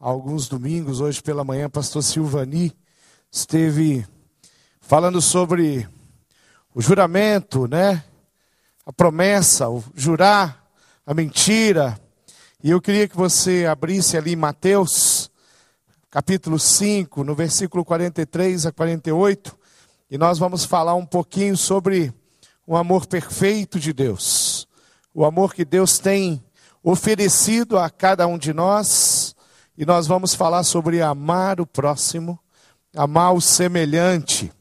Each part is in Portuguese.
há alguns domingos, hoje pela manhã, pastor Silvani esteve falando sobre o juramento, né? A promessa, o jurar, a mentira. E eu queria que você abrisse ali Mateus, capítulo 5, no versículo 43 a 48, e nós vamos falar um pouquinho sobre o amor perfeito de Deus. O amor que Deus tem oferecido a cada um de nós, e nós vamos falar sobre amar o próximo, amar o semelhante.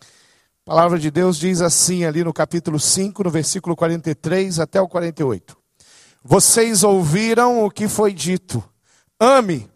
A palavra de Deus diz assim, ali no capítulo 5, no versículo 43 até o 48. Vocês ouviram o que foi dito: ame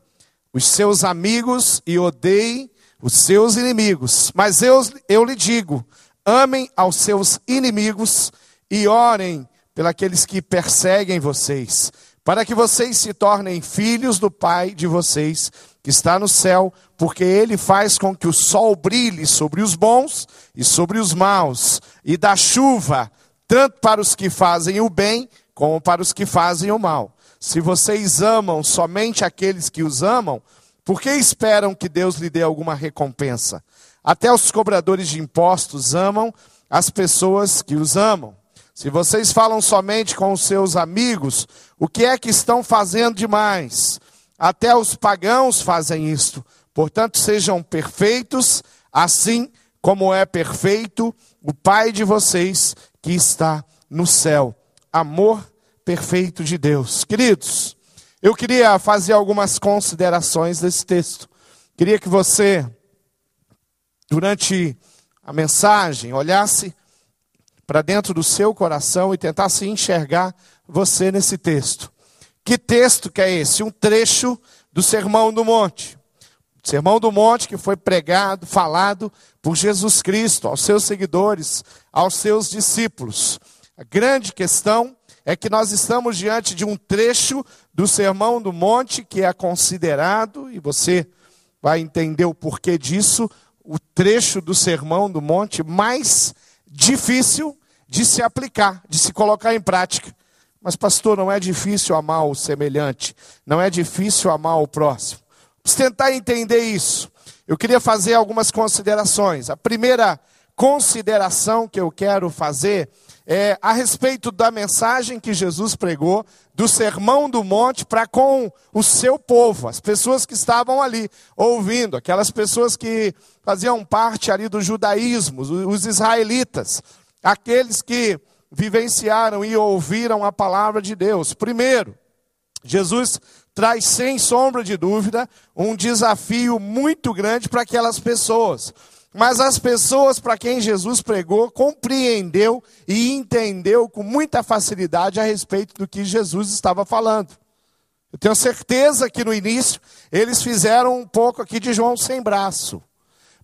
os seus amigos e odeie os seus inimigos. Mas eu, eu lhe digo: amem aos seus inimigos e orem pelos que perseguem vocês, para que vocês se tornem filhos do Pai de vocês, que está no céu, porque ele faz com que o sol brilhe sobre os bons e sobre os maus, e dá chuva tanto para os que fazem o bem como para os que fazem o mal. Se vocês amam somente aqueles que os amam, por que esperam que Deus lhe dê alguma recompensa? Até os cobradores de impostos amam as pessoas que os amam. Se vocês falam somente com os seus amigos, o que é que estão fazendo demais? Até os pagãos fazem isto. Portanto, sejam perfeitos, assim como é perfeito o Pai de vocês que está no céu. Amor perfeito de Deus. Queridos, eu queria fazer algumas considerações desse texto. Queria que você, durante a mensagem, olhasse para dentro do seu coração e tentasse enxergar você nesse texto. Que texto que é esse? Um trecho do Sermão do Monte. Sermão do Monte que foi pregado, falado por Jesus Cristo aos seus seguidores, aos seus discípulos. A grande questão é que nós estamos diante de um trecho do Sermão do Monte que é considerado, e você vai entender o porquê disso, o trecho do Sermão do Monte mais difícil de se aplicar, de se colocar em prática. Mas, pastor, não é difícil amar o semelhante, não é difícil amar o próximo. Vamos tentar entender isso. Eu queria fazer algumas considerações. A primeira consideração que eu quero fazer é a respeito da mensagem que Jesus pregou, do sermão do monte para com o seu povo, as pessoas que estavam ali ouvindo, aquelas pessoas que faziam parte ali do judaísmo, os israelitas aqueles que vivenciaram e ouviram a palavra de Deus. Primeiro, Jesus traz sem sombra de dúvida um desafio muito grande para aquelas pessoas. Mas as pessoas para quem Jesus pregou compreendeu e entendeu com muita facilidade a respeito do que Jesus estava falando. Eu tenho certeza que no início eles fizeram um pouco aqui de João sem braço.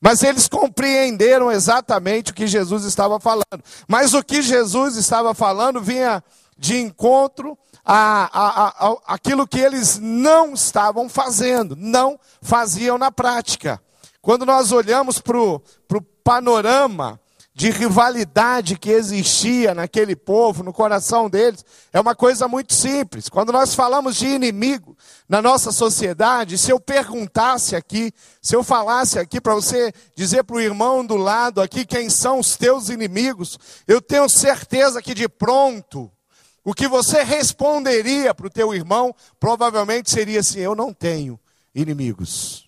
Mas eles compreenderam exatamente o que Jesus estava falando. Mas o que Jesus estava falando vinha de encontro a, a, a, aquilo que eles não estavam fazendo, não faziam na prática. Quando nós olhamos para o panorama de rivalidade que existia naquele povo, no coração deles, é uma coisa muito simples. Quando nós falamos de inimigo na nossa sociedade, se eu perguntasse aqui, se eu falasse aqui para você dizer para o irmão do lado aqui quem são os teus inimigos, eu tenho certeza que de pronto, o que você responderia para o teu irmão provavelmente seria assim: eu não tenho inimigos.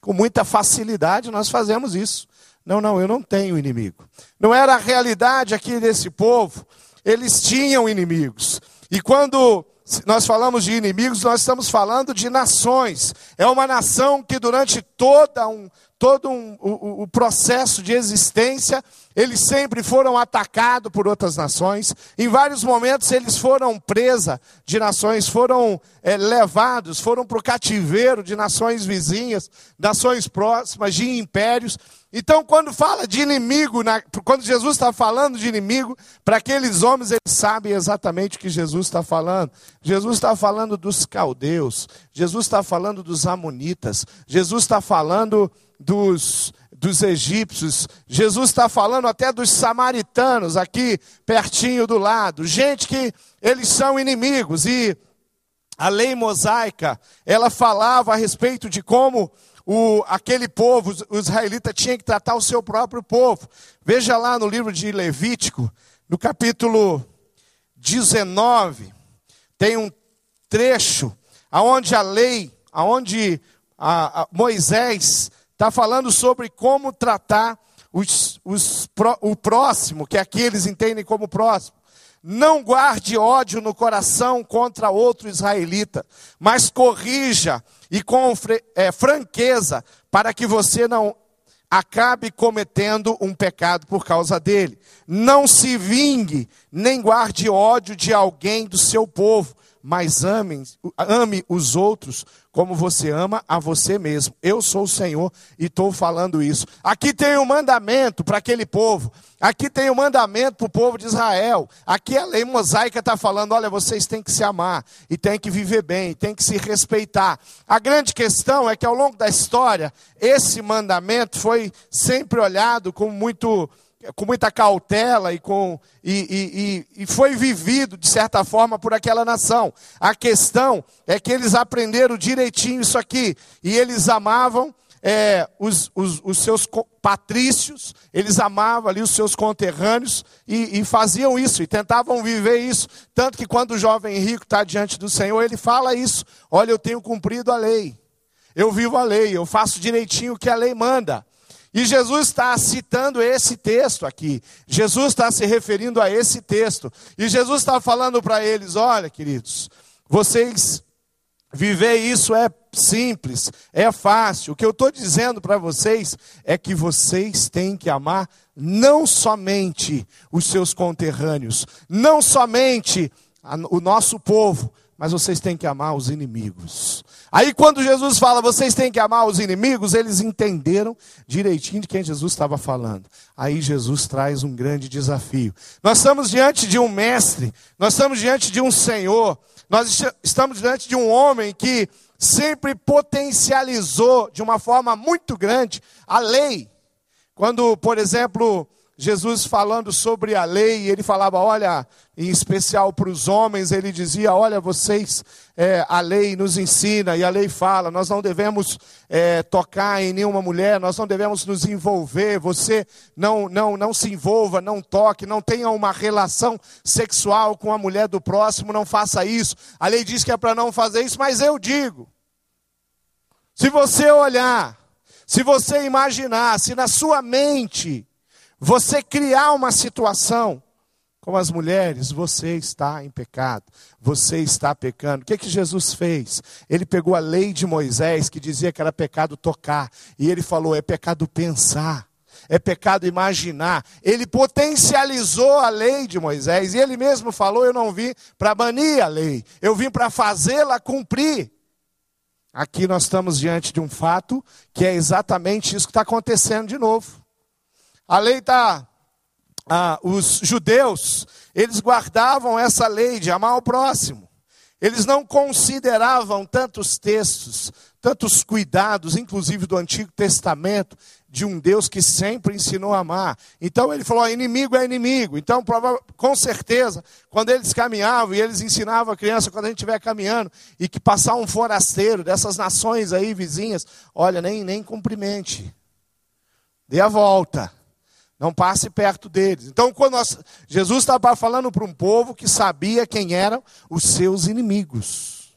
Com muita facilidade nós fazemos isso. Não, não, eu não tenho inimigo. Não era a realidade aqui desse povo. Eles tinham inimigos. E quando nós falamos de inimigos, nós estamos falando de nações. É uma nação que durante toda um, todo um, o, o, processo de existência, eles sempre foram atacados por outras nações. Em vários momentos eles foram presa de nações, foram é, levados, foram para o cativeiro de nações vizinhas, nações próximas, de impérios. Então, quando fala de inimigo, quando Jesus está falando de inimigo, para aqueles homens, eles sabem exatamente o que Jesus está falando. Jesus está falando dos caldeus, Jesus está falando dos amonitas, Jesus está falando dos, dos egípcios, Jesus está falando até dos samaritanos, aqui pertinho do lado. Gente que eles são inimigos, e a lei mosaica, ela falava a respeito de como o, aquele povo, o israelita, tinha que tratar o seu próprio povo. Veja lá no livro de Levítico, no capítulo 19, tem um trecho aonde a lei, aonde a, a Moisés está falando sobre como tratar os, os, o próximo, que aqui eles entendem como próximo. Não guarde ódio no coração contra outro israelita, mas corrija e com é, franqueza, para que você não acabe cometendo um pecado por causa dele. Não se vingue, nem guarde ódio de alguém do seu povo, mas ame, ame os outros como você ama a você mesmo. Eu sou o Senhor e estou falando isso. Aqui tem um mandamento para aquele povo. Aqui tem um mandamento para o povo de Israel. Aqui a lei mosaica está falando: olha, vocês têm que se amar e têm que viver bem, têm que se respeitar. A grande questão é que ao longo da história, esse mandamento foi sempre olhado com muito com muita cautela e, com, e, e, e, foi vivido, de certa forma, por aquela nação. A questão é que eles aprenderam direitinho isso aqui, e eles amavam é, os, os, os, seus patrícios, eles amavam ali os seus conterrâneos e, e faziam isso, e tentavam viver isso. Tanto que quando o jovem rico está diante do Senhor, ele fala isso: Olha, eu tenho cumprido a lei, eu vivo a lei, eu faço direitinho o que a lei manda. E Jesus está citando esse texto aqui. Jesus está se referindo a esse texto. E Jesus está falando para eles: olha, queridos, vocês viver isso é simples, é fácil. O que eu estou dizendo para vocês é que vocês têm que amar não somente os seus conterrâneos, não somente o nosso povo, mas vocês têm que amar os inimigos. Aí quando Jesus fala, vocês têm que amar os inimigos, eles entenderam direitinho de quem Jesus estava falando. Aí Jesus traz um grande desafio. Nós estamos diante de um mestre, nós estamos diante de um Senhor, nós estamos diante de um homem que sempre potencializou de uma forma muito grande a lei. Quando, por exemplo, Jesus falando sobre a lei, ele falava, olha, em especial para os homens, ele dizia, olha, vocês, é, a lei nos ensina e a lei fala, nós não devemos é, tocar em nenhuma mulher, nós não devemos nos envolver, você não, não, não se envolva, não toque, não tenha uma relação sexual com a mulher do próximo, não faça isso. A lei diz que é para não fazer isso, mas eu digo, se você olhar, se você imaginar, se na sua mente, você criar uma situação, como as mulheres, você está em pecado, você está pecando. O que, que Jesus fez? Ele pegou a lei de Moisés, que dizia que era pecado tocar, e ele falou: é pecado pensar, é pecado imaginar. Ele potencializou a lei de Moisés, e ele mesmo falou: eu não vim para banir a lei, eu vim para fazê-la cumprir. Aqui nós estamos diante de um fato que é exatamente isso que está acontecendo de novo. A lei está. Ah, os judeus, eles guardavam essa lei de amar o próximo. Eles não consideravam tantos textos, tantos cuidados, inclusive do Antigo Testamento, de um Deus que sempre ensinou a amar. Então ele falou: inimigo é inimigo. Então, com certeza, quando eles caminhavam e eles ensinavam a criança, quando a gente estiver caminhando, e que passar um forasteiro dessas nações aí vizinhas, olha, nem, nem cumprimente. Dê a volta. Não passe perto deles. Então, quando nós, Jesus estava falando para um povo que sabia quem eram os seus inimigos.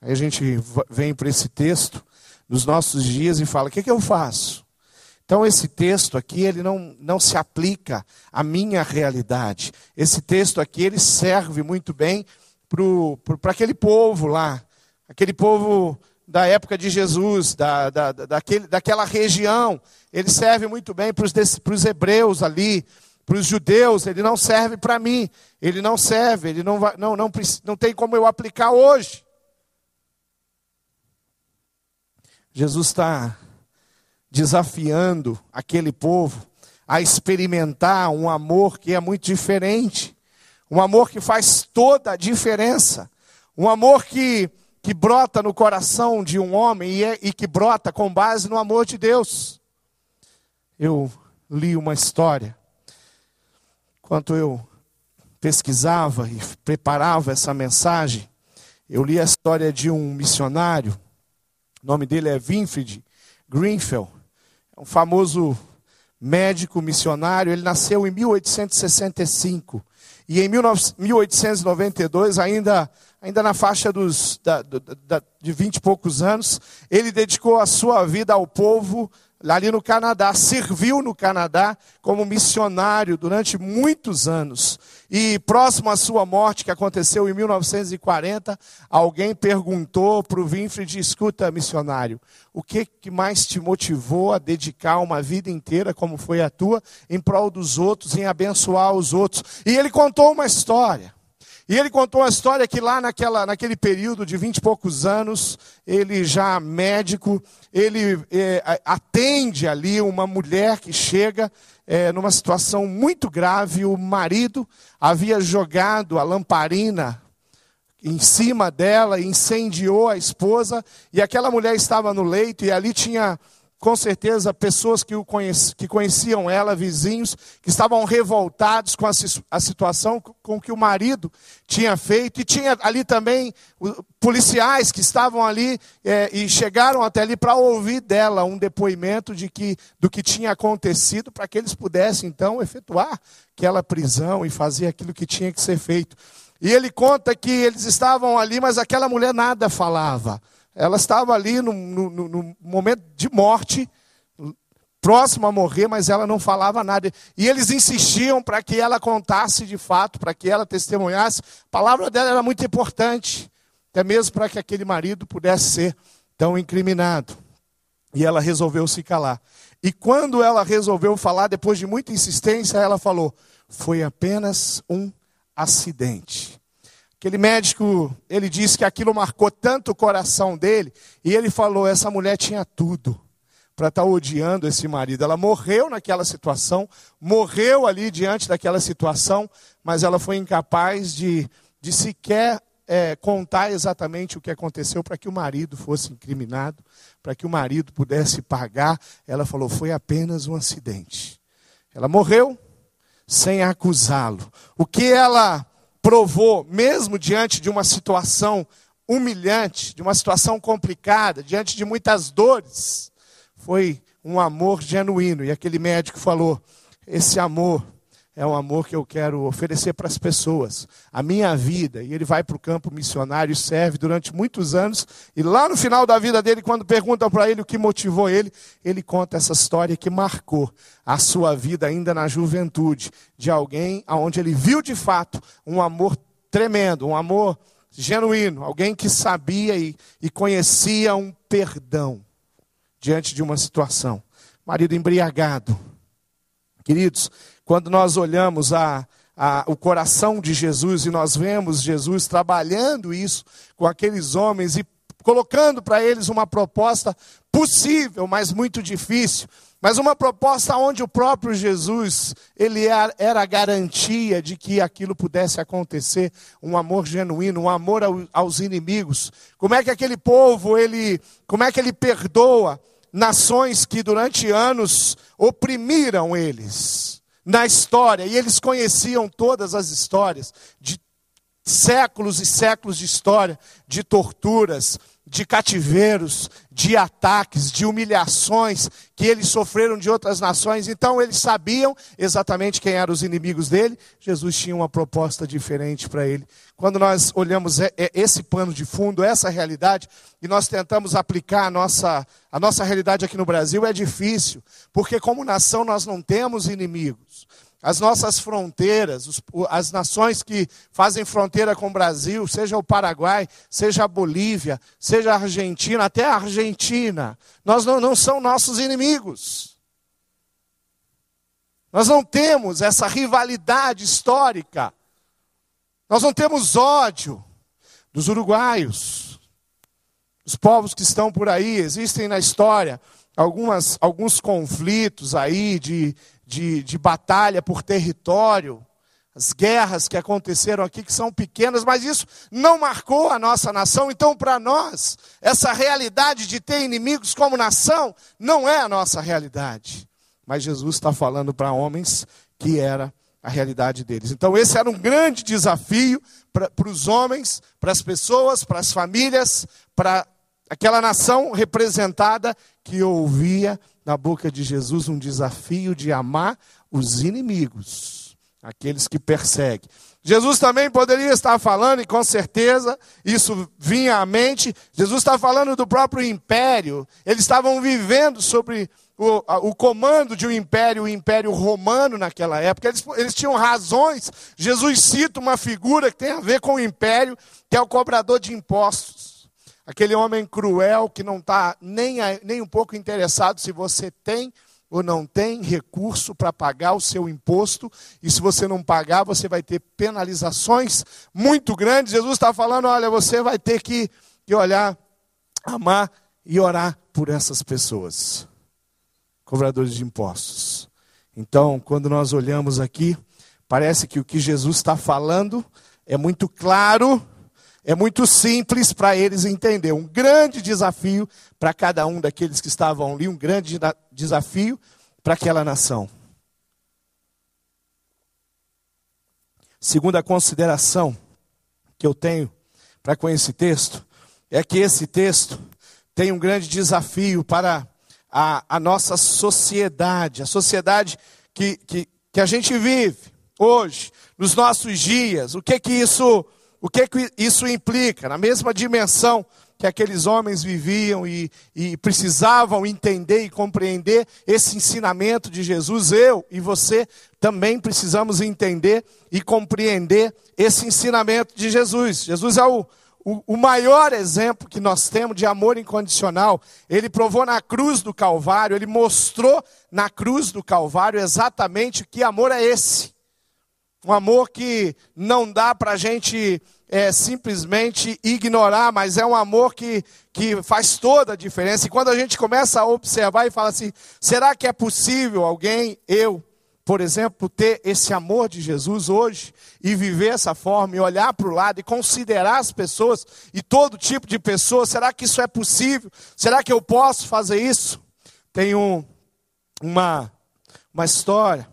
Aí a gente vem para esse texto nos nossos dias e fala: o que, que eu faço? Então, esse texto aqui, ele não, não se aplica à minha realidade. Esse texto aqui, ele serve muito bem para aquele povo lá. Aquele povo da época de Jesus, da, da, daquele, daquela região. Ele serve muito bem para os hebreus ali, para os judeus. Ele não serve para mim. Ele não serve. Ele não, vai, não, não, não tem como eu aplicar hoje. Jesus está desafiando aquele povo a experimentar um amor que é muito diferente. Um amor que faz toda a diferença. Um amor que que brota no coração de um homem e, é, e que brota com base no amor de Deus. Eu li uma história, enquanto eu pesquisava e preparava essa mensagem, Eu li a história de um missionário, o nome dele é Winfried Greenfield, é um famoso médico missionário, ele nasceu em 1865 e em 1892, ainda, ainda na faixa dos, da, da, de 20 e poucos anos, ele dedicou a sua vida ao povo ali no Canadá, serviu no Canadá como missionário durante muitos anos. E próximo à sua morte, que aconteceu em 1940, alguém perguntou para o Winfried: escuta, missionário, o que, que mais te motivou a dedicar uma vida inteira, como foi a tua, em prol dos outros, em abençoar os outros? E ele contou uma história. E ele contou a história que lá naquela, naquele período de vinte e poucos anos, ele já médico, ele é, atende ali uma mulher que chega é, numa situação muito grave. O marido havia jogado a lamparina em cima dela, incendiou a esposa, e aquela mulher estava no leito, e ali tinha com certeza pessoas que, o conheci, que conheciam ela, vizinhos, que estavam revoltados com a, a situação com que o marido tinha feito, e tinha ali também policiais que estavam ali é, e chegaram até ali para ouvir dela um depoimento de que, do que tinha acontecido, para que eles pudessem então efetuar aquela prisão e fazer aquilo que tinha que ser feito. E ele conta que eles estavam ali, mas aquela mulher nada falava. Ela estava ali no, no, no momento de morte, próxima a morrer, mas ela não falava nada. E eles insistiam para que ela contasse de fato, para que ela testemunhasse. A palavra dela era muito importante, até mesmo para que aquele marido pudesse ser tão incriminado. E ela resolveu se calar. E quando ela resolveu falar, depois de muita insistência, ela falou: Foi apenas um acidente. Aquele médico, ele disse que aquilo marcou tanto o coração dele, e ele falou: essa mulher tinha tudo para estar tá odiando esse marido. Ela morreu naquela situação, morreu ali diante daquela situação, mas ela foi incapaz de, de sequer é, contar exatamente o que aconteceu para que o marido fosse incriminado, para que o marido pudesse pagar. Ela falou: foi apenas um acidente. Ela morreu sem acusá-lo. O que ela provou, mesmo diante de uma situação humilhante, de uma situação complicada, diante de muitas dores, foi um amor genuíno. E aquele médico falou: esse amor é um amor que eu quero oferecer para as pessoas, a minha vida. E ele vai para o campo missionário serve durante muitos anos. E lá no final da vida dele, quando perguntam para ele o que motivou ele, ele conta essa história que marcou a sua vida ainda na juventude, de alguém aonde ele viu de fato um amor tremendo, um amor genuíno, alguém que sabia e, e conhecia um perdão diante de uma situação. Marido embriagado. Queridos, quando nós olhamos a, a, o coração de Jesus e nós vemos Jesus trabalhando isso com aqueles homens e colocando para eles uma proposta possível, mas muito difícil, mas uma proposta onde o próprio Jesus, ele era a garantia de que aquilo pudesse acontecer, um amor genuíno, um amor aos inimigos. Como é que aquele povo, ele, como é que ele perdoa nações que durante anos oprimiram eles? Na história, e eles conheciam todas as histórias de séculos e séculos de história, de torturas, de cativeiros, de ataques, de humilhações que eles sofreram de outras nações. Então eles sabiam exatamente quem eram os inimigos dele. Jesus tinha uma proposta diferente para ele. Quando nós olhamos esse pano de fundo, essa realidade, e nós tentamos aplicar a nossa, a nossa realidade aqui no Brasil, é difícil, porque como nação nós não temos inimigos as nossas fronteiras, as nações que fazem fronteira com o Brasil, seja o Paraguai, seja a Bolívia, seja a Argentina, até a Argentina, nós não, não são nossos inimigos. Nós não temos essa rivalidade histórica. Nós não temos ódio dos uruguaios, dos povos que estão por aí. Existem na história algumas, alguns conflitos aí de, de, de batalha por território, as guerras que aconteceram aqui, que são pequenas, mas isso não marcou a nossa nação. Então, para nós, essa realidade de ter inimigos como nação não é a nossa realidade. Mas Jesus está falando para homens que era a realidade deles. Então, esse era um grande desafio para os homens, para as pessoas, para as famílias, para aquela nação representada que ouvia na boca de Jesus um desafio de amar os inimigos, aqueles que perseguem. Jesus também poderia estar falando, e com certeza isso vinha à mente. Jesus está falando do próprio império. Eles estavam vivendo sobre o, o, comando de um império, o império romano naquela época. Eles, eles tinham razões. Jesus cita uma figura que tem a ver com o império, que é o cobrador de impostos. Aquele homem cruel que não está nem, nem um pouco interessado se você tem ou não tem recurso para pagar o seu imposto, e se você não pagar, você vai ter penalizações muito grandes. Jesus está falando: olha, você vai ter que, que olhar, amar e orar por essas pessoas, cobradores de impostos. Então, quando nós olhamos aqui, parece que o que Jesus está falando é muito claro, é muito simples para eles entender. Um grande desafio para cada um daqueles que estavam ali, um grande desafio para aquela nação. Segunda consideração que eu tenho para com esse texto é que esse texto tem um grande desafio para a, a nossa sociedade, a sociedade que, que, que a gente vive hoje, nos nossos dias. O que que isso o que, que isso implica? Na mesma dimensão que aqueles homens viviam e, e, precisavam entender e compreender esse ensinamento de Jesus, eu e você também precisamos entender e compreender esse ensinamento de Jesus. Jesus é o, o, o maior exemplo que nós temos de amor incondicional. Ele provou na cruz do Calvário, ele mostrou na cruz do Calvário exatamente que amor é esse. Um amor que não dá para a gente é, simplesmente ignorar, mas é um amor que, que faz toda a diferença. E quando a gente começa a observar e fala assim: será que é possível alguém, eu, por exemplo, ter esse amor de Jesus hoje e viver essa forma e olhar para o lado e considerar as pessoas e todo tipo de pessoas? Será que isso é possível? Será que eu posso fazer isso? Tem um, uma, uma história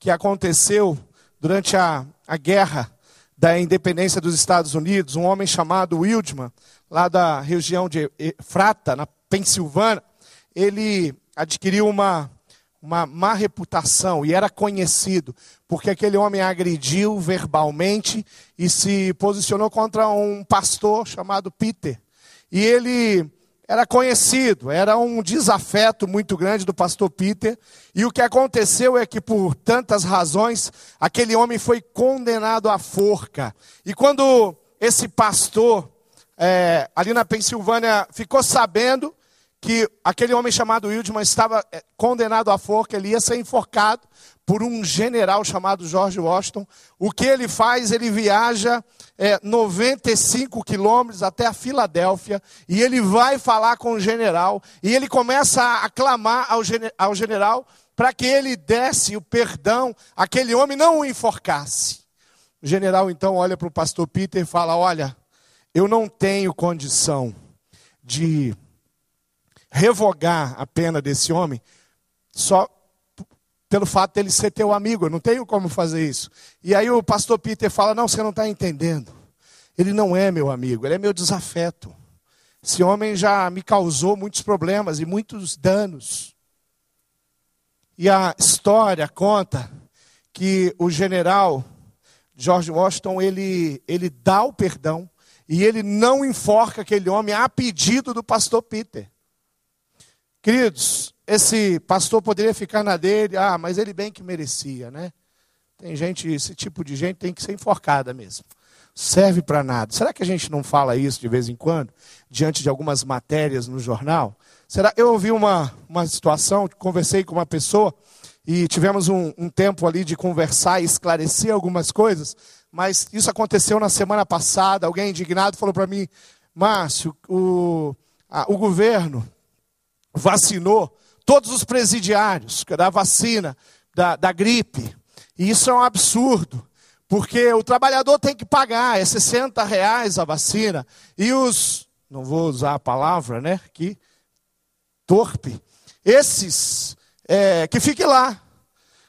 que aconteceu durante a, a guerra da independência dos Estados Unidos, um homem chamado Wildman, lá da região de Frata, na Pensilvânia, ele adquiriu uma, uma má reputação e era conhecido porque aquele homem agrediu verbalmente e se posicionou contra um pastor chamado Peter. E ele era conhecido, era um desafeto muito grande do pastor Peter. E o que aconteceu é que, por tantas razões, aquele homem foi condenado à forca. E quando esse pastor, é, ali na Pensilvânia, ficou sabendo que aquele homem chamado Wildman estava é, condenado à forca, ele ia ser enforcado por um general chamado George Washington. O que ele faz? Ele viaja é, 95 quilômetros até a Filadélfia e ele vai falar com o general e ele começa a aclamar ao, ao general para que ele desse o perdão, aquele homem não o enforcasse. O general então olha para o pastor Peter e fala: Olha, eu não tenho condição de revogar a pena desse homem só pelo fato dele ser teu amigo. Eu não tenho como fazer isso. E aí o pastor Peter fala: Não, você não está entendendo. Ele não é meu amigo, ele é meu desafeto. Esse homem já me causou muitos problemas e muitos danos. E a história conta que o general George Washington ele, ele dá o perdão e ele não enforca aquele homem a pedido do pastor Peter. Queridos, esse pastor poderia ficar na dele, ah, mas ele bem que merecia, né? Tem gente, esse tipo de gente tem que ser enforcada mesmo. Serve para nada. Será que a gente não fala isso de vez em quando, diante de algumas matérias no jornal? Será? Eu ouvi uma, uma situação, conversei com uma pessoa e tivemos um, um tempo ali de conversar e esclarecer algumas coisas, mas isso aconteceu na semana passada. Alguém indignado falou para mim, Márcio, o, o governo vacinou todos os presidiários da vacina, da, da gripe. E isso é um absurdo, porque o trabalhador tem que pagar, é 60 reais a vacina. E os, não vou usar a palavra, né, aqui, torpe, esses, é, que fiquem lá.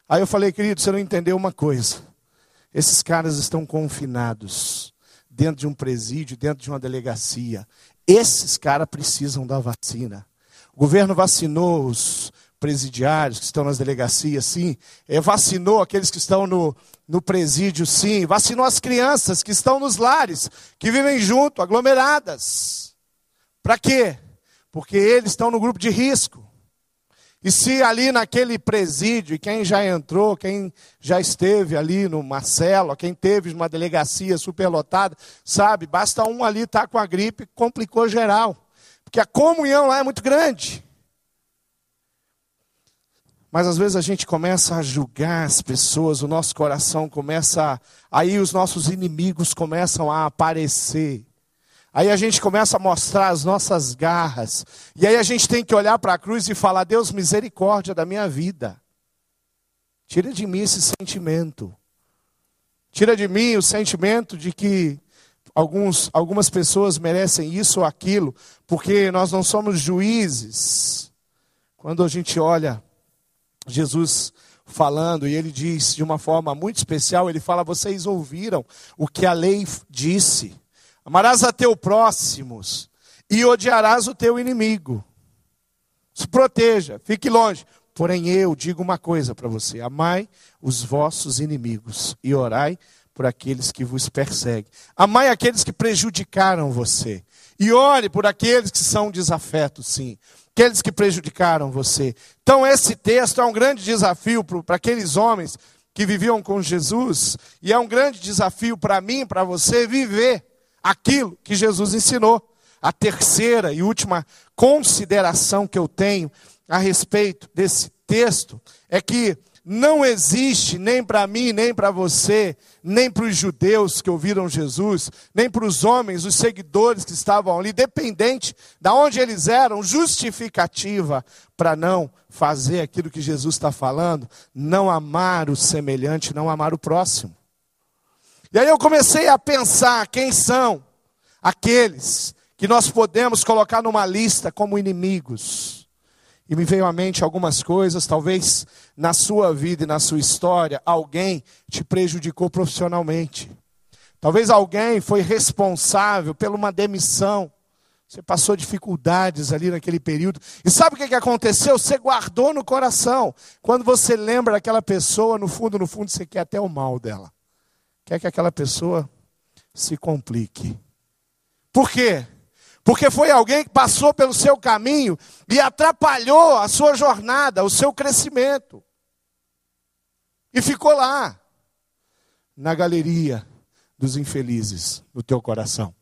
Aí eu falei, querido, você não entendeu uma coisa. Esses caras estão confinados dentro de um presídio, dentro de uma delegacia. Esses caras precisam da vacina. O governo vacinou os presidiários que estão nas delegacias, sim. É, vacinou aqueles que estão no, no presídio, sim. Vacinou as crianças que estão nos lares, que vivem junto, aglomeradas. Para quê? Porque eles estão no grupo de risco. E se ali naquele presídio, e quem já entrou, quem já esteve ali no Marcelo, quem teve uma delegacia superlotada, sabe, basta um ali estar tá com a gripe, complicou geral. Porque a comunhão lá é muito grande. Mas às vezes a gente começa a julgar as pessoas, o nosso coração começa, aí os nossos inimigos começam a aparecer. Aí a gente começa a mostrar as nossas garras. E aí a gente tem que olhar para a cruz e falar: Deus, misericórdia da minha vida. Tira de mim esse sentimento. Tira de mim o sentimento de que alguns, algumas pessoas merecem isso ou aquilo, porque nós não somos juízes. Quando a gente olha Jesus falando, e ele diz de uma forma muito especial: ele fala, vocês ouviram o que a lei disse. Amarás a teu próximos e odiarás o teu inimigo. Se proteja, fique longe. Porém, eu digo uma coisa para você: amai os vossos inimigos e orai por aqueles que vos perseguem. Amai aqueles que prejudicaram você. E ore por aqueles que são desafetos, sim. Aqueles que prejudicaram você. Então, esse texto é um grande desafio para aqueles homens que viviam com Jesus. E é um grande desafio para mim, para você, viver aquilo que Jesus ensinou. A terceira e última consideração que eu tenho a respeito desse texto é que não existe nem para mim, nem para você, nem para os judeus que ouviram Jesus, nem para os homens, os seguidores que estavam ali, dependente de onde eles eram, justificativa para não fazer aquilo que Jesus está falando, não amar o semelhante, não amar o próximo. E aí eu comecei a pensar quem são aqueles que nós podemos colocar numa lista como inimigos. E me veio à mente algumas coisas, talvez na sua vida e na sua história, alguém te prejudicou profissionalmente. Talvez alguém foi responsável por uma demissão. Você passou dificuldades ali naquele período. E sabe o que aconteceu? Você guardou no coração. Quando você lembra daquela pessoa, no fundo, no fundo, você quer até o mal dela. Quer que aquela pessoa se complique. Por quê? Porque foi alguém que passou pelo seu caminho e atrapalhou a sua jornada, o seu crescimento. E ficou lá, na galeria dos infelizes, no teu coração.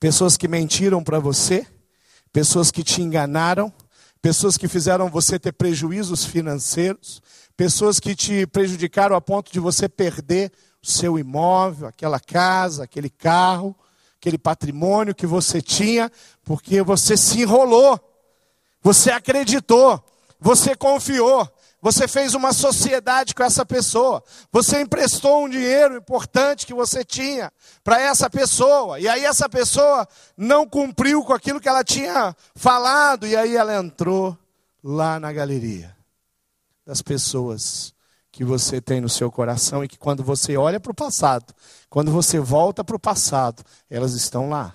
Pessoas que mentiram para você, pessoas que te enganaram, pessoas que fizeram você ter prejuízos financeiros, pessoas que te prejudicaram a ponto de você perder seu imóvel, aquela casa, aquele carro, aquele patrimônio que você tinha, porque você se enrolou, você acreditou, você confiou, você fez uma sociedade com essa pessoa, você emprestou um dinheiro importante que você tinha para essa pessoa, e aí essa pessoa não cumpriu com aquilo que ela tinha falado, e aí ela entrou lá na galeria das pessoas que você tem no seu coração e que quando você olha para o passado, quando você volta para o passado, elas estão lá.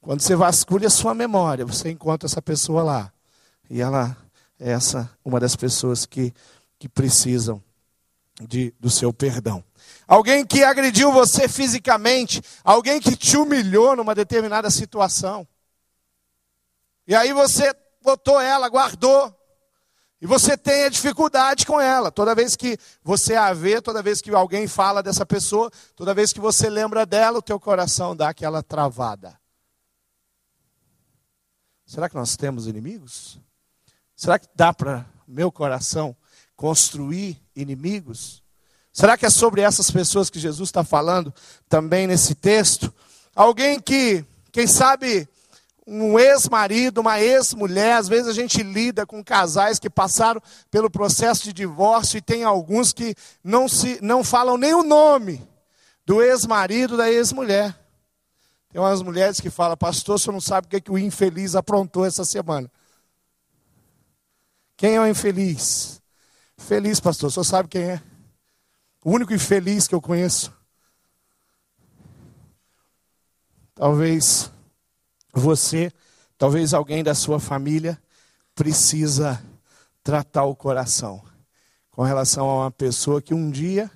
Quando você vasculha a sua memória, você encontra essa pessoa lá. E ela é essa uma das pessoas que, que precisam de, do seu perdão. Alguém que agrediu você fisicamente, alguém que te humilhou numa determinada situação. E aí você botou ela, guardou, e você tem a dificuldade com ela. Toda vez que você a vê, toda vez que alguém fala dessa pessoa, toda vez que você lembra dela, o teu coração dá aquela travada. Será que nós temos inimigos? Será que dá para meu coração construir inimigos? Será que é sobre essas pessoas que Jesus está falando também nesse texto? Alguém que, quem sabe, um ex-marido, uma ex-mulher, às vezes a gente lida com casais que passaram pelo processo de divórcio e tem alguns que não, se, não falam nem o nome do ex-marido, da ex-mulher. Tem umas mulheres que falam, pastor, você não sabe o que, é que o infeliz aprontou essa semana. Quem é o infeliz? Feliz, pastor, senhor sabe quem é? O único infeliz que eu conheço. Talvez você, talvez alguém da sua família precisa tratar o coração com relação a uma pessoa que um dia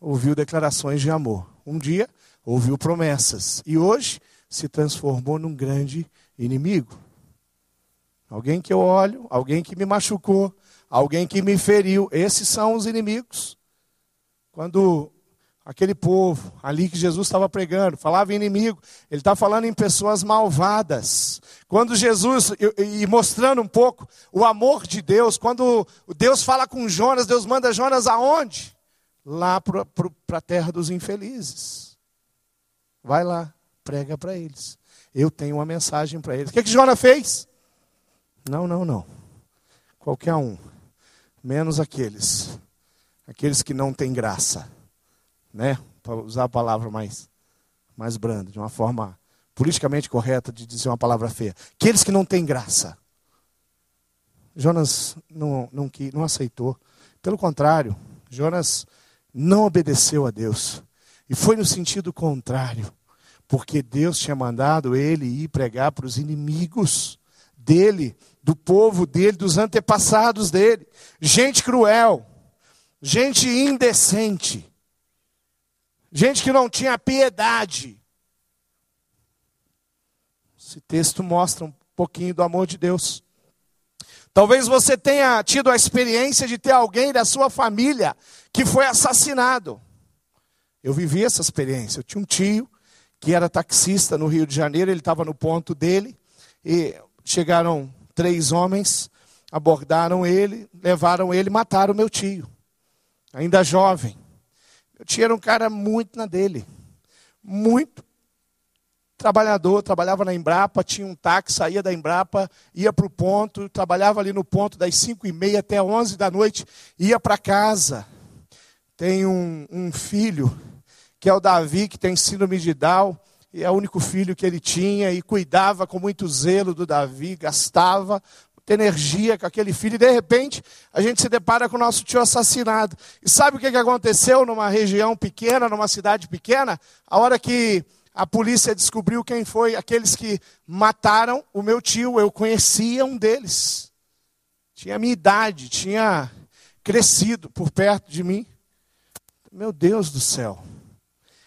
ouviu declarações de amor, um dia ouviu promessas e hoje se transformou num grande inimigo. Alguém que eu olho, alguém que me machucou, alguém que me feriu. Esses são os inimigos. Quando aquele povo ali que Jesus estava pregando, falava inimigo, ele está falando em pessoas malvadas. Quando Jesus, e, e, mostrando um pouco o amor de Deus, quando Deus fala com Jonas, Deus manda Jonas aonde? Lá para a terra dos infelizes. Vai lá, prega para eles. Eu tenho uma mensagem para eles. O que, que Jonas fez? Não, não, não. Qualquer um. Menos aqueles. Aqueles que não têm graça né? Para usar a palavra mais, mais branda, de uma forma politicamente correta de dizer uma palavra feia. Aqueles que não têm graça. Jonas não, não, não aceitou. Pelo contrário, Jonas não obedeceu a Deus. E foi no sentido contrário. Porque Deus tinha mandado ele ir pregar para os inimigos dele, do povo dele, dos antepassados dele. Gente cruel, gente indecente, Gente que não tinha piedade. Esse texto mostra um pouquinho do amor de Deus. Talvez você tenha tido a experiência de ter alguém da sua família que foi assassinado. Eu vivi essa experiência. Eu tinha um tio que era taxista no Rio de Janeiro, ele estava no ponto dele, e chegaram três homens, abordaram ele, levaram ele, mataram meu tio, ainda jovem. Eu tinha um cara muito na dele. Muito trabalhador, trabalhava na Embrapa, tinha um táxi, saía da Embrapa, ia para o ponto, trabalhava ali no ponto das 5 e meia até 11 da noite, ia para casa. Tem um, um, filho, que é o Davi, que tem síndrome de Down, e é o único filho que ele tinha, e cuidava com muito zelo do Davi, gastava energia com aquele filho, e de repente a gente se depara com o nosso tio assassinado. E sabe o que aconteceu numa região pequena, numa cidade pequena? A hora que a polícia descobriu quem foi aqueles que mataram o meu tio, eu conhecia um deles. Tinha a minha idade, tinha crescido por perto de mim. Meu Deus do céu,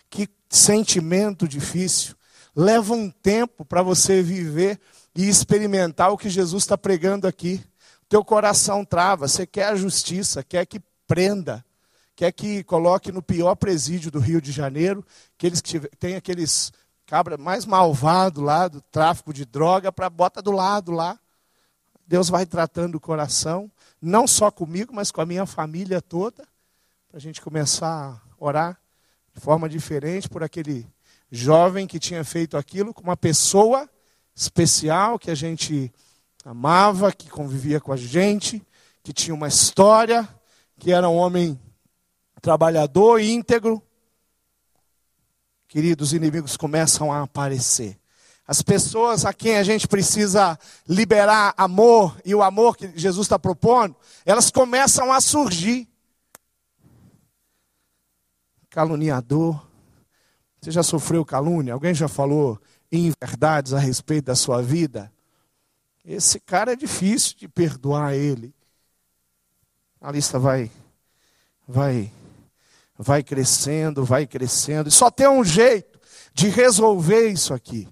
que sentimento difícil. Leva um tempo para você viver e experimentar o que Jesus está pregando aqui. Teu coração trava, você quer a justiça, quer que prenda, quer que coloque no pior presídio do Rio de Janeiro, que eles tem aqueles cabra mais malvado lá do tráfico de droga para bota do lado lá. Deus vai tratando o coração, não só comigo, mas com a minha família toda, para a gente começar a orar de forma diferente por aquele jovem que tinha feito aquilo com uma pessoa especial que a gente amava, que convivia com a gente, que tinha uma história, que era um homem trabalhador, íntegro. Queridos, os inimigos começam a aparecer. As pessoas a quem a gente precisa liberar amor, e o amor que Jesus está propondo, elas começam a surgir. Caluniador. Você já sofreu calúnia? Alguém já falou inverdades a respeito da sua vida, esse cara é difícil de perdoar ele. A lista vai vai vai crescendo, vai crescendo, e só tem um jeito de resolver isso aqui.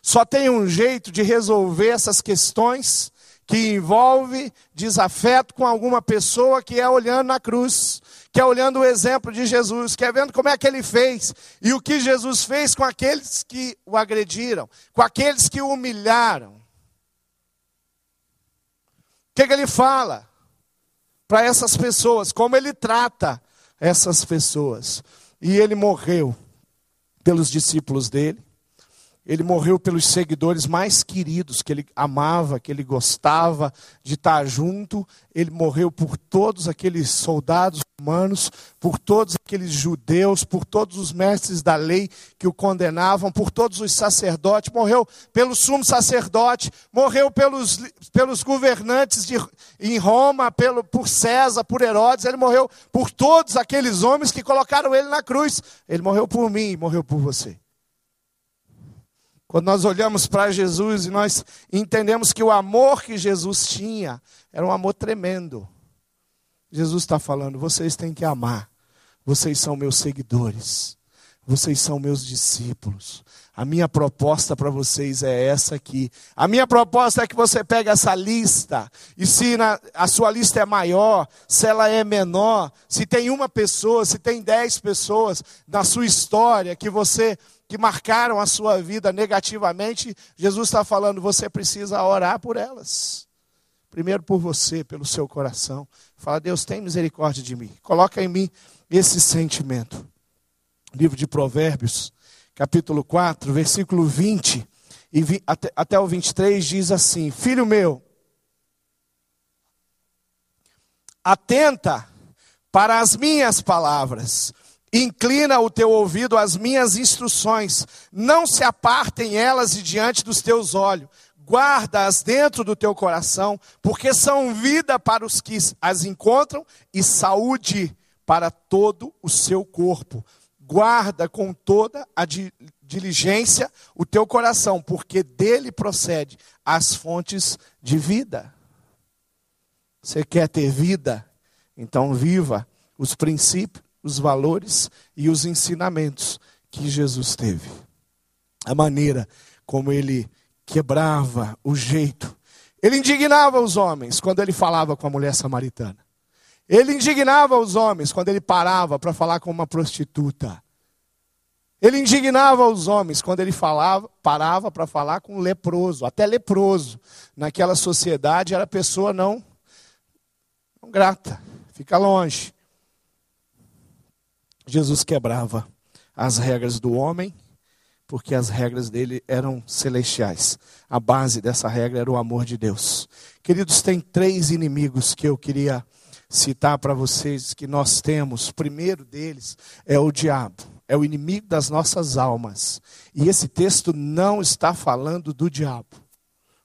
Só tem um jeito de resolver essas questões que envolve desafeto com alguma pessoa que é olhando na cruz que é olhando o exemplo de Jesus, que é vendo como é que ele fez e o que Jesus fez com aqueles que o agrediram, com aqueles que o humilharam. O que, que ele fala para essas pessoas? Como ele trata essas pessoas? E ele morreu pelos discípulos dele, ele morreu pelos seguidores mais queridos, que ele amava, que ele gostava de estar junto. Ele morreu por todos aqueles soldados romanos, por todos aqueles judeus, por todos os mestres da lei que o condenavam, por todos os sacerdotes, morreu pelo sumo sacerdote, morreu pelos, pelos governantes de, em Roma, pelo, por César, por Herodes, ele morreu por todos aqueles homens que colocaram ele na cruz. Ele morreu por mim e morreu por você. Quando nós olhamos para Jesus e nós entendemos que o amor que Jesus tinha era um amor tremendo. Jesus está falando: vocês têm que amar, vocês são meus seguidores, vocês são meus discípulos. A minha proposta para vocês é essa aqui. A minha proposta é que você pegue essa lista, e se na, a sua lista é maior, se ela é menor, se tem uma pessoa, se tem dez pessoas na sua história que você que marcaram a sua vida negativamente, Jesus está falando, você precisa orar por elas. Primeiro por você, pelo seu coração. Fala, Deus, tem misericórdia de mim. Coloca em mim esse sentimento. Livro de Provérbios, capítulo 4, versículo 20 e vi, até, até o 23 diz assim: Filho meu, atenta para as minhas palavras Inclina o teu ouvido às minhas instruções, não se apartem elas de diante dos teus olhos, guarda-as dentro do teu coração, porque são vida para os que as encontram e saúde para todo o seu corpo. Guarda com toda a diligência o teu coração, porque dele procede as fontes de vida. Você quer ter vida? Então viva os princípios os valores e os ensinamentos que Jesus teve. A maneira como ele quebrava o jeito. Ele indignava os homens quando ele falava com a mulher samaritana. Ele indignava os homens quando ele parava para falar com uma prostituta. Ele indignava os homens quando ele falava, parava para falar com um leproso, até leproso. Naquela sociedade era pessoa não, não grata, fica longe. Jesus quebrava as regras do homem, porque as regras dele eram celestiais. A base dessa regra era o amor de Deus. Queridos, tem três inimigos que eu queria citar para vocês que nós temos. O primeiro deles é o diabo, é o inimigo das nossas almas. E esse texto não está falando do diabo.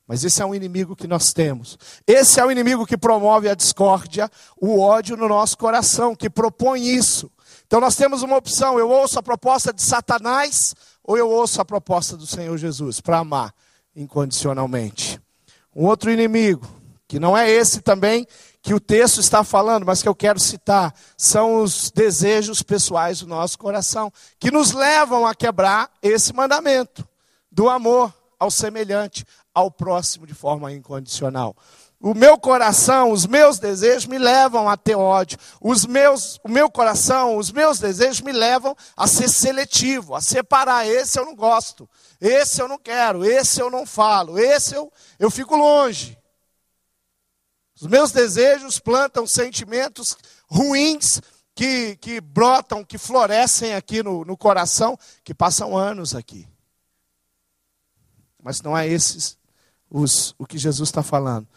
Mas esse é um inimigo que nós temos. Esse é o inimigo que promove a discórdia, o ódio no nosso coração, que propõe isso. Então nós temos uma opção: eu ouço a proposta de Satanás ou eu ouço a proposta do Senhor Jesus para amar incondicionalmente. Um outro inimigo, que não é esse também que o texto está falando, mas que eu quero citar, são os desejos pessoais do nosso coração, que nos levam a quebrar esse mandamento do amor ao semelhante, ao próximo de forma incondicional. O meu coração, os meus desejos me levam a ter ódio. Os meus, o meu coração, os meus desejos me levam a ser seletivo, a separar. Esse eu não gosto, esse eu não quero, esse eu não falo, esse eu, eu fico longe. Os meus desejos plantam sentimentos ruins que, que brotam, que florescem aqui no, no coração, que passam anos aqui. Mas não é esses os, o que Jesus está falando.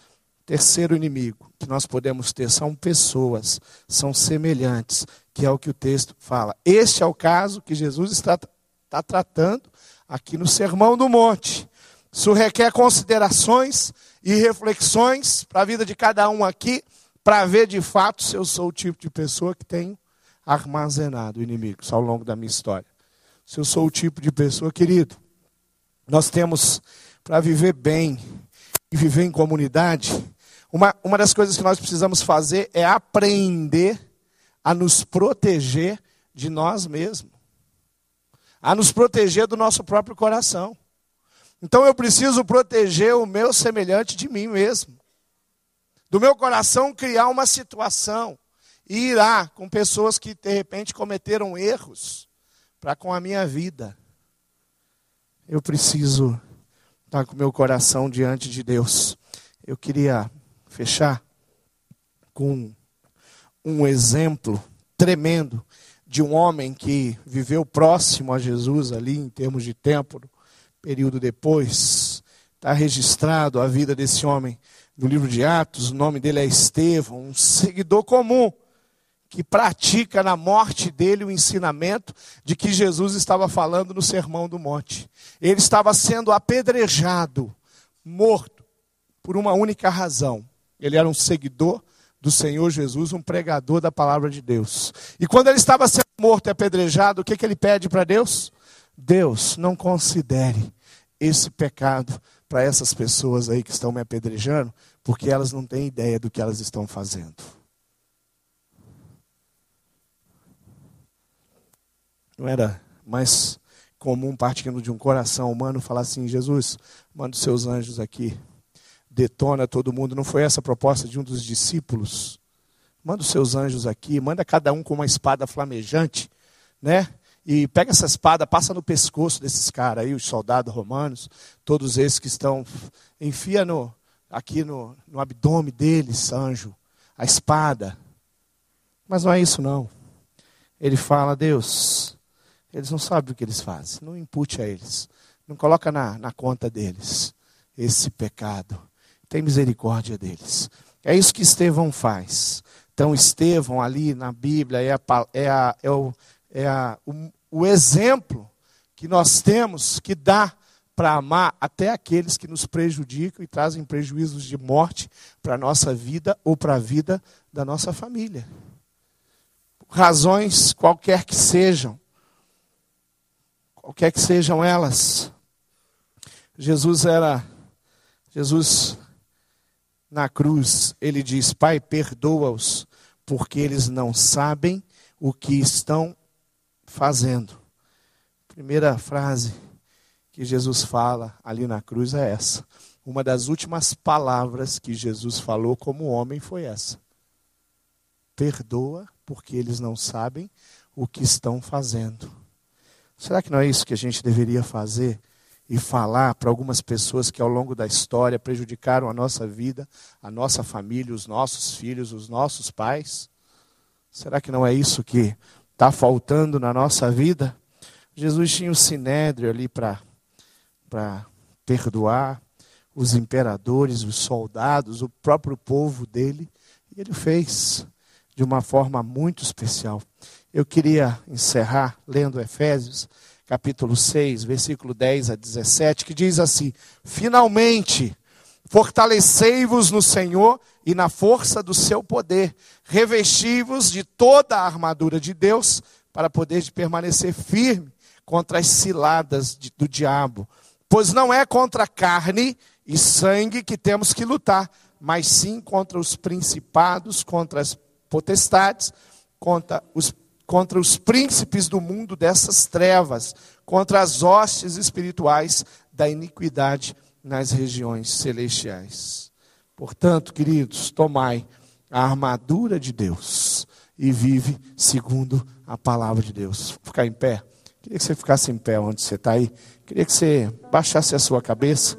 Terceiro inimigo que nós podemos ter são pessoas, são semelhantes, que é o que o texto fala. Este é o caso que Jesus está, está tratando aqui no Sermão do Monte. Isso requer considerações e reflexões para a vida de cada um aqui, para ver de fato se eu sou o tipo de pessoa que tenho armazenado inimigos ao longo da minha história. Se eu sou o tipo de pessoa, querido, nós temos para viver bem e viver em comunidade, uma, uma das coisas que nós precisamos fazer é aprender a nos proteger de nós mesmos, a nos proteger do nosso próprio coração. Então eu preciso proteger o meu semelhante de mim mesmo. Do meu coração criar uma situação e irá com pessoas que de repente cometeram erros para com a minha vida. Eu preciso estar com o meu coração diante de Deus. Eu queria fechar com um exemplo tremendo de um homem que viveu próximo a Jesus ali em termos de tempo, período depois. Está registrado a vida desse homem no livro de Atos, o nome dele é Estevão, um seguidor comum que pratica na morte dele o ensinamento de que Jesus estava falando no Sermão do Monte. Ele estava sendo apedrejado, morto, por uma única razão. Ele era um seguidor do Senhor Jesus, um pregador da palavra de Deus. E quando ele estava sendo morto e apedrejado, o que, que ele pede para Deus? Deus, não considere esse pecado para essas pessoas aí que estão me apedrejando, porque elas não têm ideia do que elas estão fazendo. Não era mais comum, partindo de um coração humano, falar assim: Jesus, manda os seus anjos aqui, detona todo mundo. Não foi essa a proposta de um dos discípulos? Manda os seus anjos aqui, manda cada um com uma espada flamejante, né? E pega essa espada, passa no pescoço desses caras aí, os soldados romanos, todos esses que estão, enfia no, aqui no, no abdômen deles, anjo, a espada. Mas não é isso não. Ele fala, Deus, eles não sabem o que eles fazem. Não impute a eles. Não coloca na, na conta deles esse pecado. Tem misericórdia deles. É isso que Estevão faz. Então, Estevão ali na Bíblia é, a, é, a, é, o, é a, o, o exemplo que nós temos que dá para amar até aqueles que nos prejudicam e trazem prejuízos de morte para a nossa vida ou para a vida da nossa família. Razões qualquer que sejam, qualquer que sejam elas. Jesus era, Jesus na cruz, ele diz: Pai, perdoa-os, porque eles não sabem o que estão fazendo. Primeira frase que Jesus fala ali na cruz é essa. Uma das últimas palavras que Jesus falou como homem foi essa: Perdoa, porque eles não sabem o que estão fazendo. Será que não é isso que a gente deveria fazer e falar para algumas pessoas que ao longo da história prejudicaram a nossa vida, a nossa família, os nossos filhos, os nossos pais? Será que não é isso que está faltando na nossa vida. Jesus tinha o sinédrio ali para perdoar os imperadores, os soldados, o próprio povo dele, e ele fez de uma forma muito especial. Eu queria encerrar lendo Efésios, capítulo 6, versículo 10 a 17, que diz assim: Finalmente, Fortalecei-vos no Senhor e na força do seu poder. Revesti-vos de toda a armadura de Deus para poder permanecer firme contra as ciladas de, do diabo. Pois não é contra carne e sangue que temos que lutar, mas sim contra os principados, contra as potestades, contra os, contra os príncipes do mundo dessas trevas, contra as hostes espirituais da iniquidade nas regiões celestiais. Portanto, queridos, tomai a armadura de Deus e vive segundo a palavra de Deus. Vou ficar em pé. Queria que você ficasse em pé onde você está aí. Queria que você baixasse a sua cabeça,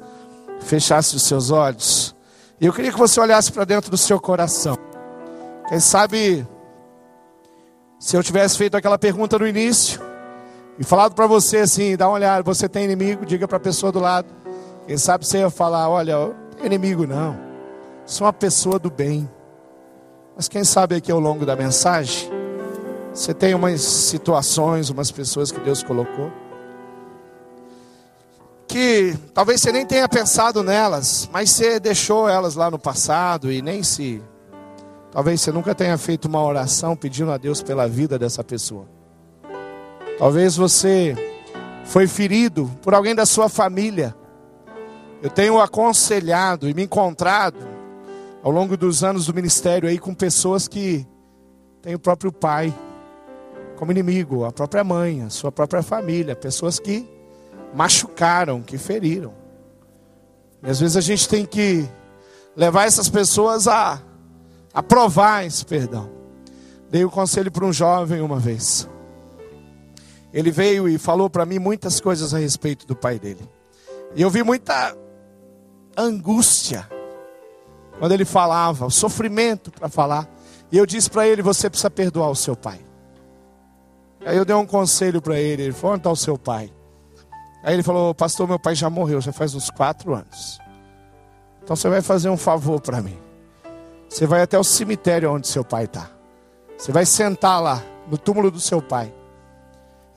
fechasse os seus olhos. E eu queria que você olhasse para dentro do seu coração. Quem sabe, se eu tivesse feito aquela pergunta no início e falado para você assim, dá uma olhada, você tem inimigo, diga para a pessoa do lado. Quem sabe você ia falar: olha, inimigo não, sou uma pessoa do bem. Mas quem sabe aqui ao longo da mensagem, você tem umas situações, umas pessoas que Deus colocou, que talvez você nem tenha pensado nelas, mas você deixou elas lá no passado e nem se. Talvez você nunca tenha feito uma oração pedindo a Deus pela vida dessa pessoa. Talvez você foi ferido por alguém da sua família eu tenho aconselhado e me encontrado ao longo dos anos do ministério aí com pessoas que têm o próprio pai como inimigo, a própria mãe, a sua própria família, pessoas que machucaram, que feriram. E às vezes a gente tem que levar essas pessoas a, a provar esse perdão. Dei o um conselho para um jovem uma vez. Ele veio e falou para mim muitas coisas a respeito do pai dele. E eu vi muita angústia quando ele falava, o sofrimento para falar. E eu disse para ele: Você precisa perdoar o seu pai. Aí eu dei um conselho para ele: Ele falou: Onde o seu pai? Aí ele falou: Pastor, meu pai já morreu, já faz uns quatro anos. Então você vai fazer um favor para mim. Você vai até o cemitério onde seu pai está. Você vai sentar lá no túmulo do seu pai.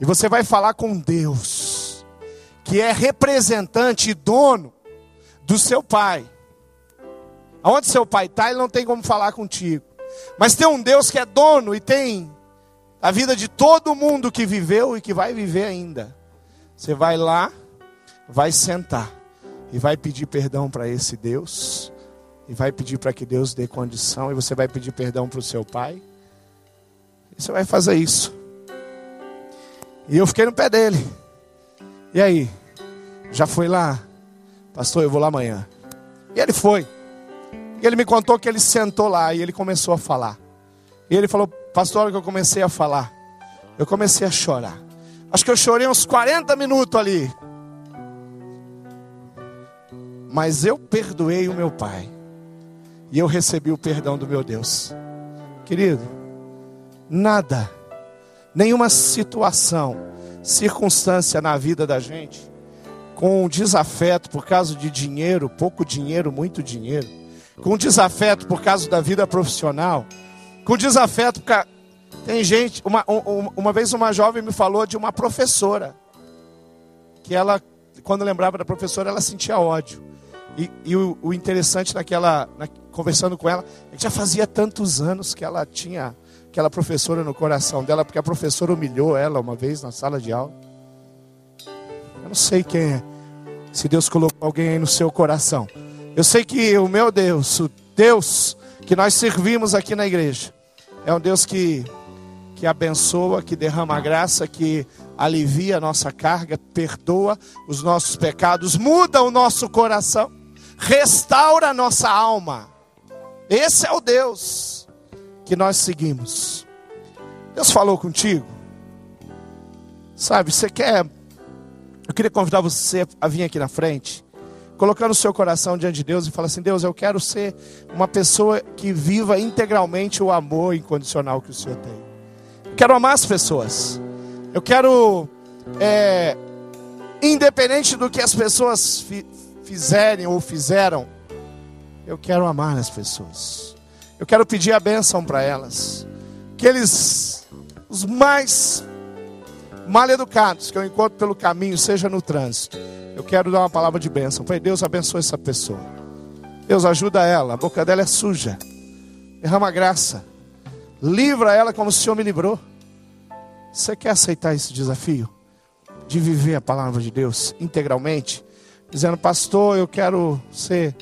E você vai falar com Deus, que é representante e dono do seu pai. Aonde seu pai está, ele não tem como falar contigo. Mas tem um Deus que é dono e tem a vida de todo mundo que viveu e que vai viver ainda. Você vai lá, vai sentar e vai pedir perdão para esse Deus. E vai pedir para que Deus dê condição. E você vai pedir perdão para o seu pai. E você vai fazer isso. E eu fiquei no pé dele. E aí? Já foi lá? Pastor, eu vou lá amanhã. E ele foi. E ele me contou que ele sentou lá e ele começou a falar. E ele falou: Pastor, que eu comecei a falar, eu comecei a chorar. Acho que eu chorei uns 40 minutos ali. Mas eu perdoei o meu pai. E eu recebi o perdão do meu Deus. Querido, nada, nenhuma situação, circunstância na vida da gente, com desafeto por causa de dinheiro, pouco dinheiro, muito dinheiro, com desafeto por causa da vida profissional, com desafeto, porque tem gente, uma, uma, uma vez uma jovem me falou de uma professora, que ela, quando lembrava da professora, ela sentia ódio. E, e o, o, interessante naquela, na, conversando com ela, é que já fazia tantos anos que ela tinha aquela professora no coração dela, porque a professora humilhou ela uma vez na sala de aula. Eu não sei quem é, se Deus colocou alguém aí no seu coração. Eu sei que o meu Deus, o Deus que nós servimos aqui na igreja. É um Deus que, que abençoa, que derrama graça, que alivia a nossa carga, perdoa os nossos pecados, muda o nosso coração, restaura a nossa alma. Esse é o Deus que nós seguimos. Deus falou contigo. Sabe, você quer. Eu queria convidar você a vir aqui na frente colocando o seu coração diante de Deus e fala assim: Deus, eu quero ser uma pessoa que viva integralmente o amor incondicional que o Senhor tem. Eu quero amar as pessoas. Eu quero, é, independente do que as pessoas fizerem ou fizeram, eu quero amar as pessoas. Eu quero pedir a bênção para elas. Que eles, os mais mal educados que eu encontro pelo caminho, seja no trânsito, eu quero dar uma palavra de bênção. Pai, Deus abençoe essa pessoa. Deus ajuda ela. A boca dela é suja. Derrama graça. Livra ela como o Senhor me livrou. Você quer aceitar esse desafio? De viver a palavra de Deus integralmente? Dizendo, pastor, eu quero ser.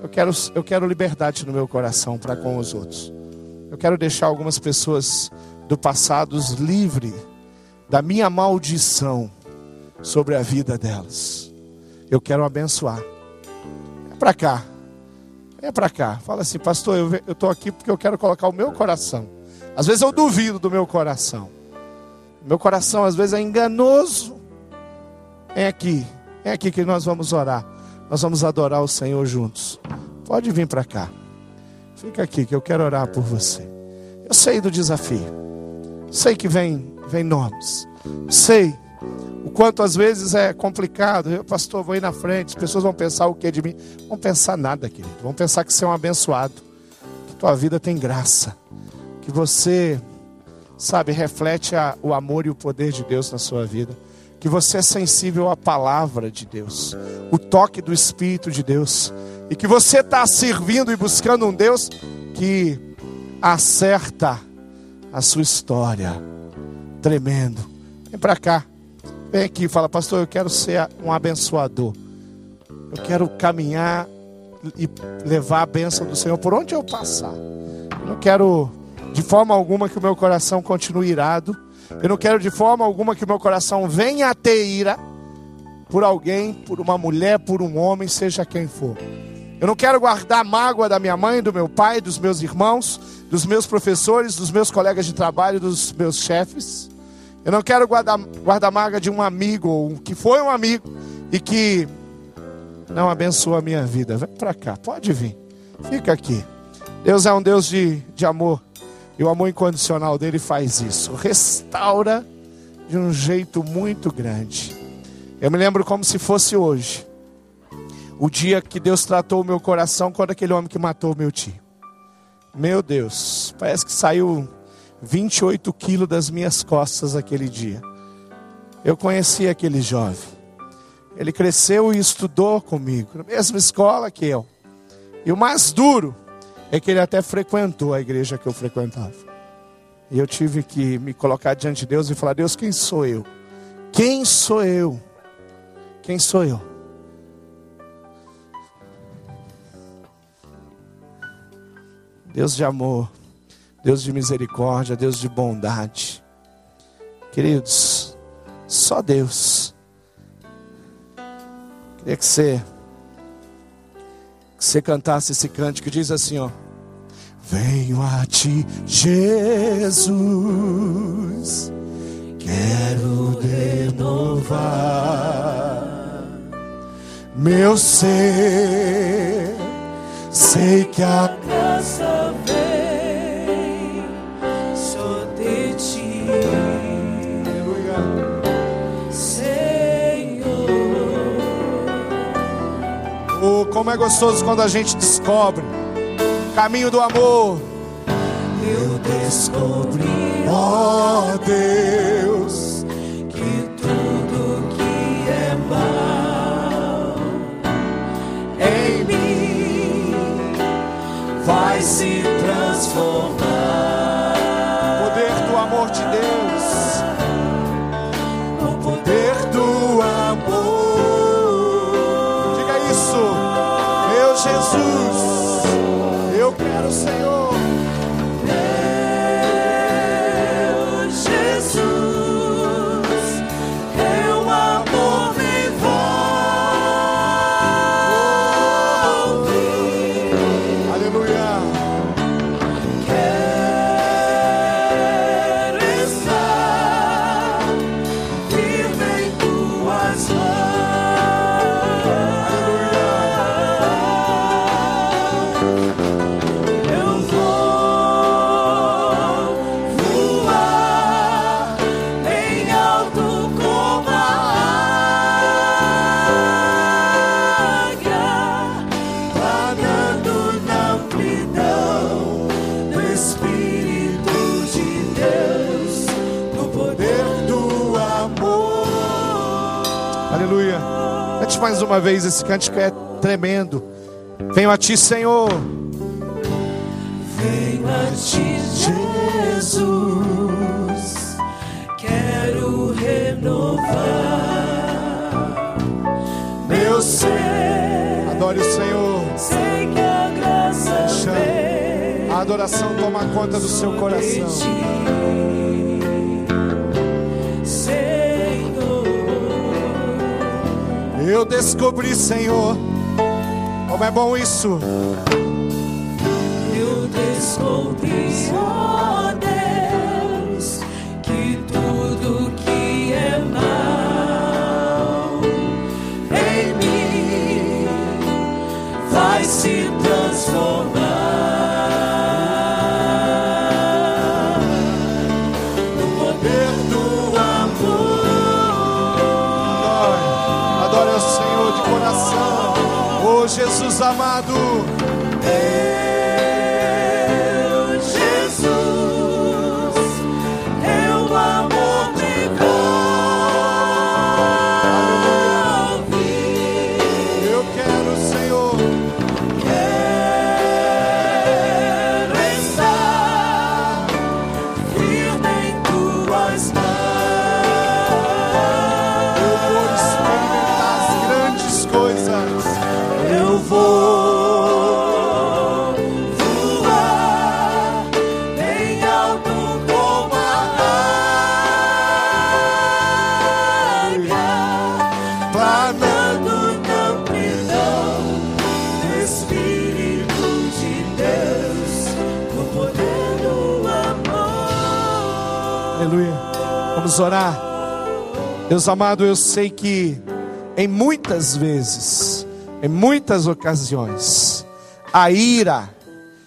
Eu quero, eu quero liberdade no meu coração para com os outros. Eu quero deixar algumas pessoas do passado livres da minha maldição sobre a vida delas. Eu quero abençoar. É para cá. É para cá. Fala assim, pastor, eu estou aqui porque eu quero colocar o meu coração. Às vezes eu duvido do meu coração. Meu coração às vezes é enganoso. É aqui. É aqui que nós vamos orar. Nós vamos adorar o Senhor juntos. Pode vir para cá. Fica aqui que eu quero orar por você. Eu sei do desafio. Sei que vem, vem nomes. Sei o quanto às vezes é complicado. Eu, pastor, vou ir na frente. As pessoas vão pensar o que de mim? Vão pensar nada, querido. Vão pensar que você é um abençoado. Que tua vida tem graça. Que você, sabe, reflete a, o amor e o poder de Deus na sua vida. Que você é sensível à palavra de Deus. O toque do Espírito de Deus. E que você está servindo e buscando um Deus que acerta a sua história. Tremendo. Vem para cá. Vem aqui e fala, pastor, eu quero ser um abençoador. Eu quero caminhar e levar a bênção do Senhor por onde eu passar. Eu não quero de forma alguma que o meu coração continue irado. Eu não quero de forma alguma que o meu coração venha a ter ira por alguém, por uma mulher, por um homem, seja quem for. Eu não quero guardar mágoa da minha mãe, do meu pai, dos meus irmãos, dos meus professores, dos meus colegas de trabalho, dos meus chefes. Eu não quero guardar, guardar mágoa de um amigo, ou que foi um amigo, e que não abençoou a minha vida. Vem para cá, pode vir. Fica aqui. Deus é um Deus de, de amor. E o amor incondicional dele faz isso. Restaura de um jeito muito grande. Eu me lembro como se fosse hoje. O dia que Deus tratou o meu coração quando aquele homem que matou meu tio. Meu Deus, parece que saiu 28 quilos das minhas costas aquele dia. Eu conheci aquele jovem. Ele cresceu e estudou comigo, na mesma escola que eu. E o mais duro é que ele até frequentou a igreja que eu frequentava. E eu tive que me colocar diante de Deus e falar: Deus, quem sou eu? Quem sou eu? Quem sou eu? Deus de amor, Deus de misericórdia, Deus de bondade. Queridos, só Deus. Queria que você, você cantasse esse cântico que diz assim, ó. Venho a ti, Jesus, quero renovar meu ser, sei que a graça como é gostoso quando a gente descobre caminho do amor. Eu descobri, ó oh Deus, que tudo que é mal em mim vai se transformar. Uma vez esse cântico é tremendo. Venho a ti, Senhor. Venho a ti, Jesus. Quero renovar meu ser. Adore o Senhor. Sei que a graça. A adoração toma conta do seu coração. Eu descobri, Senhor. Como é bom isso. Eu descobri, ó Amado, eu sei que em muitas vezes, em muitas ocasiões, a ira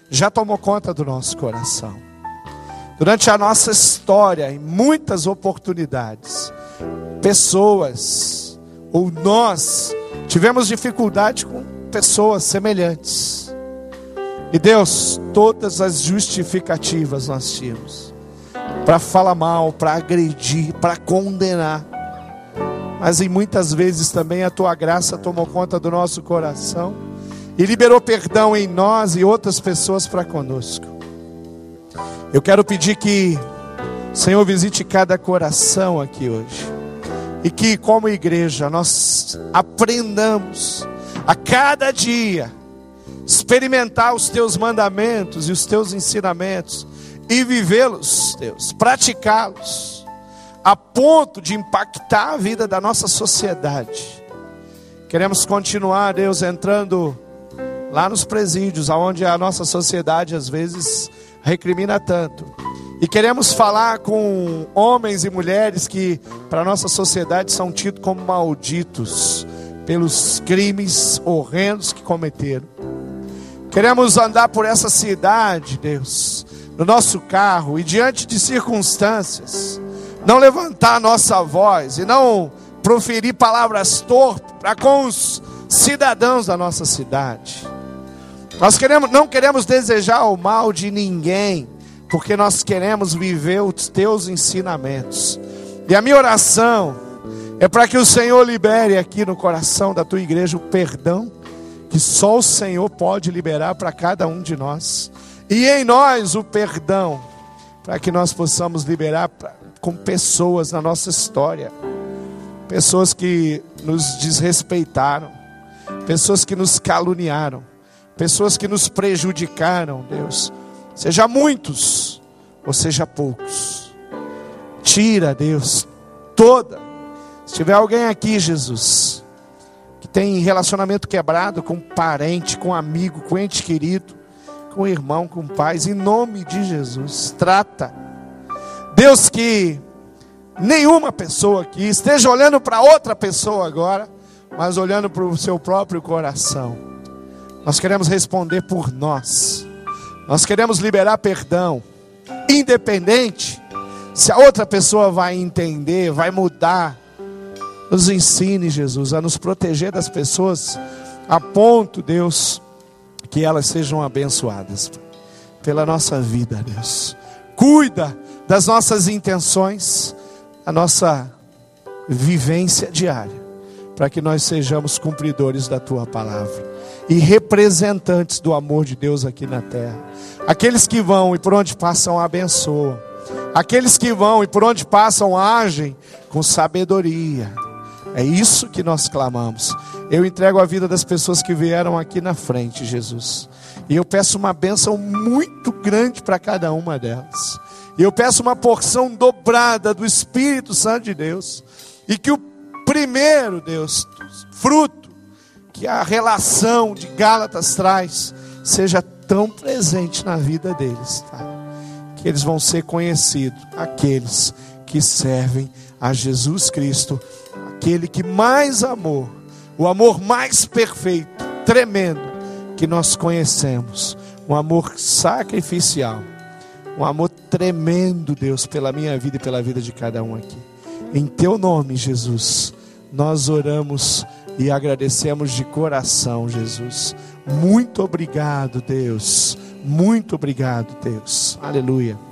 já tomou conta do nosso coração. Durante a nossa história, em muitas oportunidades, pessoas ou nós tivemos dificuldade com pessoas semelhantes. E Deus, todas as justificativas nós tínhamos. para falar mal, para agredir, para condenar. Mas em muitas vezes também a tua graça tomou conta do nosso coração e liberou perdão em nós e outras pessoas para conosco. Eu quero pedir que o Senhor visite cada coração aqui hoje. E que, como igreja, nós aprendamos a cada dia experimentar os teus mandamentos e os teus ensinamentos e vivê-los, Deus, praticá-los, a ponto de impactar a vida da nossa sociedade. Queremos continuar, Deus, entrando lá nos presídios, aonde a nossa sociedade às vezes recrimina tanto. E queremos falar com homens e mulheres que, para nossa sociedade, são tidos como malditos pelos crimes horrendos que cometeram. Queremos andar por essa cidade, Deus, no nosso carro e diante de circunstâncias, não levantar a nossa voz e não proferir palavras torpes para com os cidadãos da nossa cidade. Nós queremos, não queremos desejar o mal de ninguém, porque nós queremos viver os teus ensinamentos. E a minha oração é para que o Senhor libere aqui no coração da tua igreja o perdão que só o Senhor pode liberar para cada um de nós. E em nós o perdão, para que nós possamos liberar pra, com pessoas na nossa história, pessoas que nos desrespeitaram, pessoas que nos caluniaram, pessoas que nos prejudicaram, Deus, seja muitos ou seja poucos, tira, Deus, toda. Se tiver alguém aqui, Jesus, que tem relacionamento quebrado com parente, com amigo, com ente querido, com irmão, com pais, em nome de Jesus, trata. Deus, que nenhuma pessoa aqui esteja olhando para outra pessoa agora, mas olhando para o seu próprio coração nós queremos responder por nós. Nós queremos liberar perdão, independente se a outra pessoa vai entender, vai mudar. Nos ensine, Jesus, a nos proteger das pessoas, a ponto, Deus, que elas sejam abençoadas pela nossa vida, Deus. Cuida das nossas intenções, a nossa vivência diária, para que nós sejamos cumpridores da tua palavra e representantes do amor de Deus aqui na terra. Aqueles que vão e por onde passam abençoam. Aqueles que vão e por onde passam agem com sabedoria. É isso que nós clamamos. Eu entrego a vida das pessoas que vieram aqui na frente, Jesus. E eu peço uma bênção muito grande para cada uma delas. Eu peço uma porção dobrada do Espírito Santo de Deus. E que o primeiro, Deus, fruto que a relação de Gálatas traz seja tão presente na vida deles, tá? que eles vão ser conhecidos, aqueles que servem a Jesus Cristo, aquele que mais amou, o amor mais perfeito, tremendo, que nós conhecemos, um amor sacrificial, um amor tremendo, Deus, pela minha vida e pela vida de cada um aqui. Em teu nome, Jesus, nós oramos e agradecemos de coração, Jesus. Muito obrigado, Deus. Muito obrigado, Deus. Aleluia.